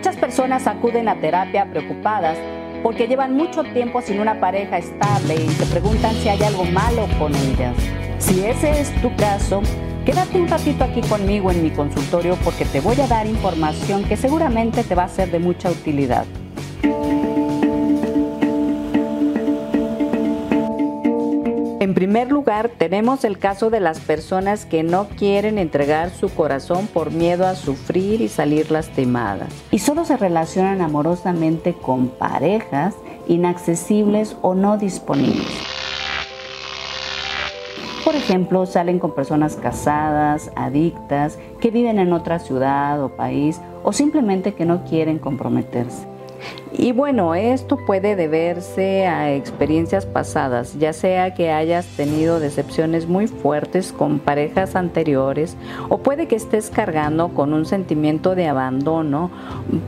Muchas personas acuden a terapia preocupadas porque llevan mucho tiempo sin una pareja estable y se preguntan si hay algo malo con ellas. Si ese es tu caso, quédate un ratito aquí conmigo en mi consultorio porque te voy a dar información que seguramente te va a ser de mucha utilidad. En primer lugar, tenemos el caso de las personas que no quieren entregar su corazón por miedo a sufrir y salir lastimadas. Y solo se relacionan amorosamente con parejas inaccesibles o no disponibles. Por ejemplo, salen con personas casadas, adictas, que viven en otra ciudad o país o simplemente que no quieren comprometerse. Y bueno, esto puede deberse a experiencias pasadas, ya sea que hayas tenido decepciones muy fuertes con parejas anteriores o puede que estés cargando con un sentimiento de abandono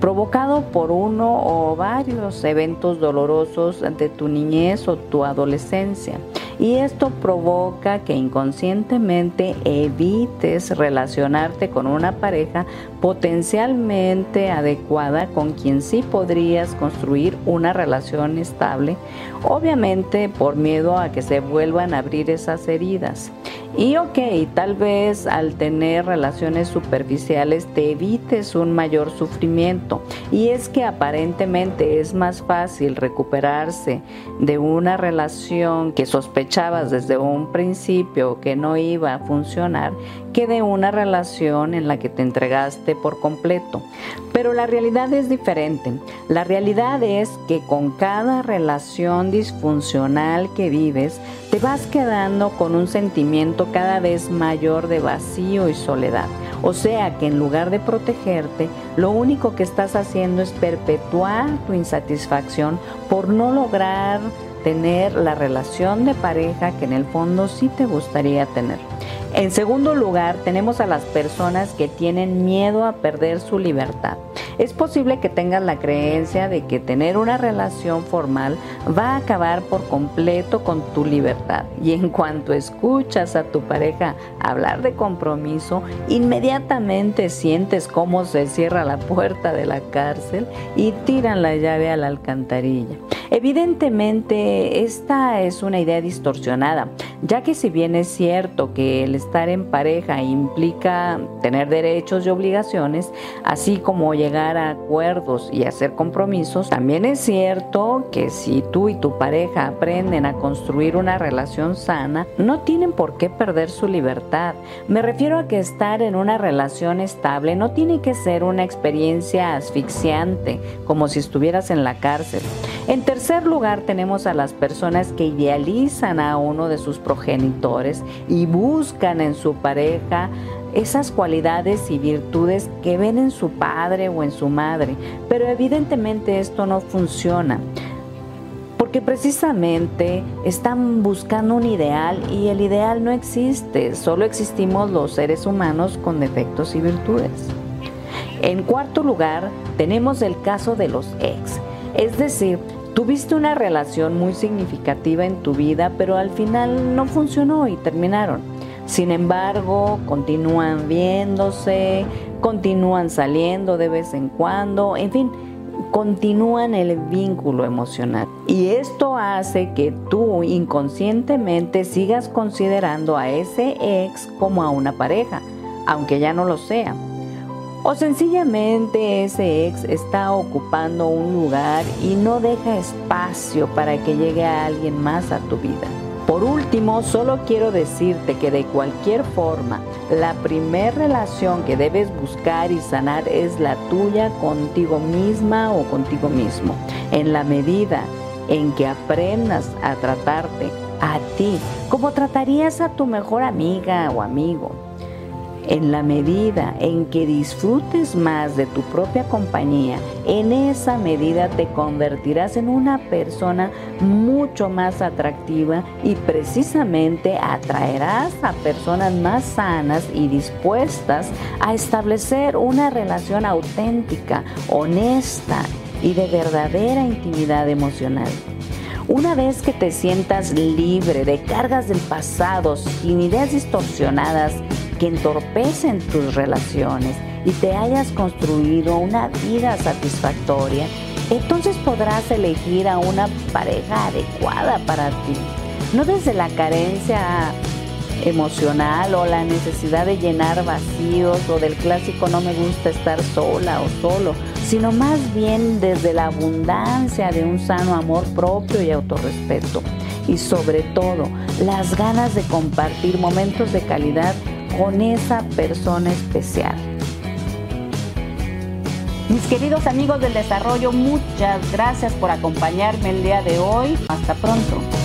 provocado por uno o varios eventos dolorosos de tu niñez o tu adolescencia y esto provoca que inconscientemente evites relacionarte con una pareja potencialmente adecuada con quien sí podrías construir una relación estable, obviamente por miedo a que se vuelvan a abrir esas heridas. Y ok, tal vez al tener relaciones superficiales te evites un mayor sufrimiento. Y es que aparentemente es más fácil recuperarse de una relación que sospechabas desde un principio que no iba a funcionar que de una relación en la que te entregaste por completo. Pero la realidad es diferente. La realidad es que con cada relación disfuncional que vives, te vas quedando con un sentimiento cada vez mayor de vacío y soledad. O sea que en lugar de protegerte, lo único que estás haciendo es perpetuar tu insatisfacción por no lograr tener la relación de pareja que en el fondo sí te gustaría tener. En segundo lugar, tenemos a las personas que tienen miedo a perder su libertad. Es posible que tengas la creencia de que tener una relación formal va a acabar por completo con tu libertad. Y en cuanto escuchas a tu pareja hablar de compromiso, inmediatamente sientes cómo se cierra la puerta de la cárcel y tiran la llave a la alcantarilla. Evidentemente, esta es una idea distorsionada, ya que si bien es cierto que el estar en pareja implica tener derechos y obligaciones, así como llegar a acuerdos y hacer compromisos, también es cierto que si tú y tu pareja aprenden a construir una relación sana, no tienen por qué perder su libertad. Me refiero a que estar en una relación estable no tiene que ser una experiencia asfixiante, como si estuvieras en la cárcel. En lugar, tenemos a las personas que idealizan a uno de sus progenitores y buscan en su pareja esas cualidades y virtudes que ven en su padre o en su madre. Pero evidentemente esto no funciona. Porque precisamente están buscando un ideal y el ideal no existe, solo existimos los seres humanos con defectos y virtudes. En cuarto lugar, tenemos el caso de los ex es decir, tuviste una relación muy significativa en tu vida, pero al final no funcionó y terminaron. Sin embargo, continúan viéndose, continúan saliendo de vez en cuando, en fin, continúan el vínculo emocional. Y esto hace que tú inconscientemente sigas considerando a ese ex como a una pareja, aunque ya no lo sea. O sencillamente ese ex está ocupando un lugar y no deja espacio para que llegue a alguien más a tu vida. Por último, solo quiero decirte que de cualquier forma, la primer relación que debes buscar y sanar es la tuya contigo misma o contigo mismo. En la medida en que aprendas a tratarte a ti como tratarías a tu mejor amiga o amigo en la medida en que disfrutes más de tu propia compañía, en esa medida te convertirás en una persona mucho más atractiva y precisamente atraerás a personas más sanas y dispuestas a establecer una relación auténtica, honesta y de verdadera intimidad emocional. Una vez que te sientas libre de cargas del pasado, sin ideas distorsionadas, que entorpecen tus relaciones y te hayas construido una vida satisfactoria, entonces podrás elegir a una pareja adecuada para ti. No desde la carencia emocional o la necesidad de llenar vacíos o del clásico no me gusta estar sola o solo, sino más bien desde la abundancia de un sano amor propio y autorrespeto. Y sobre todo, las ganas de compartir momentos de calidad con esa persona especial. Mis queridos amigos del desarrollo, muchas gracias por acompañarme el día de hoy. Hasta pronto.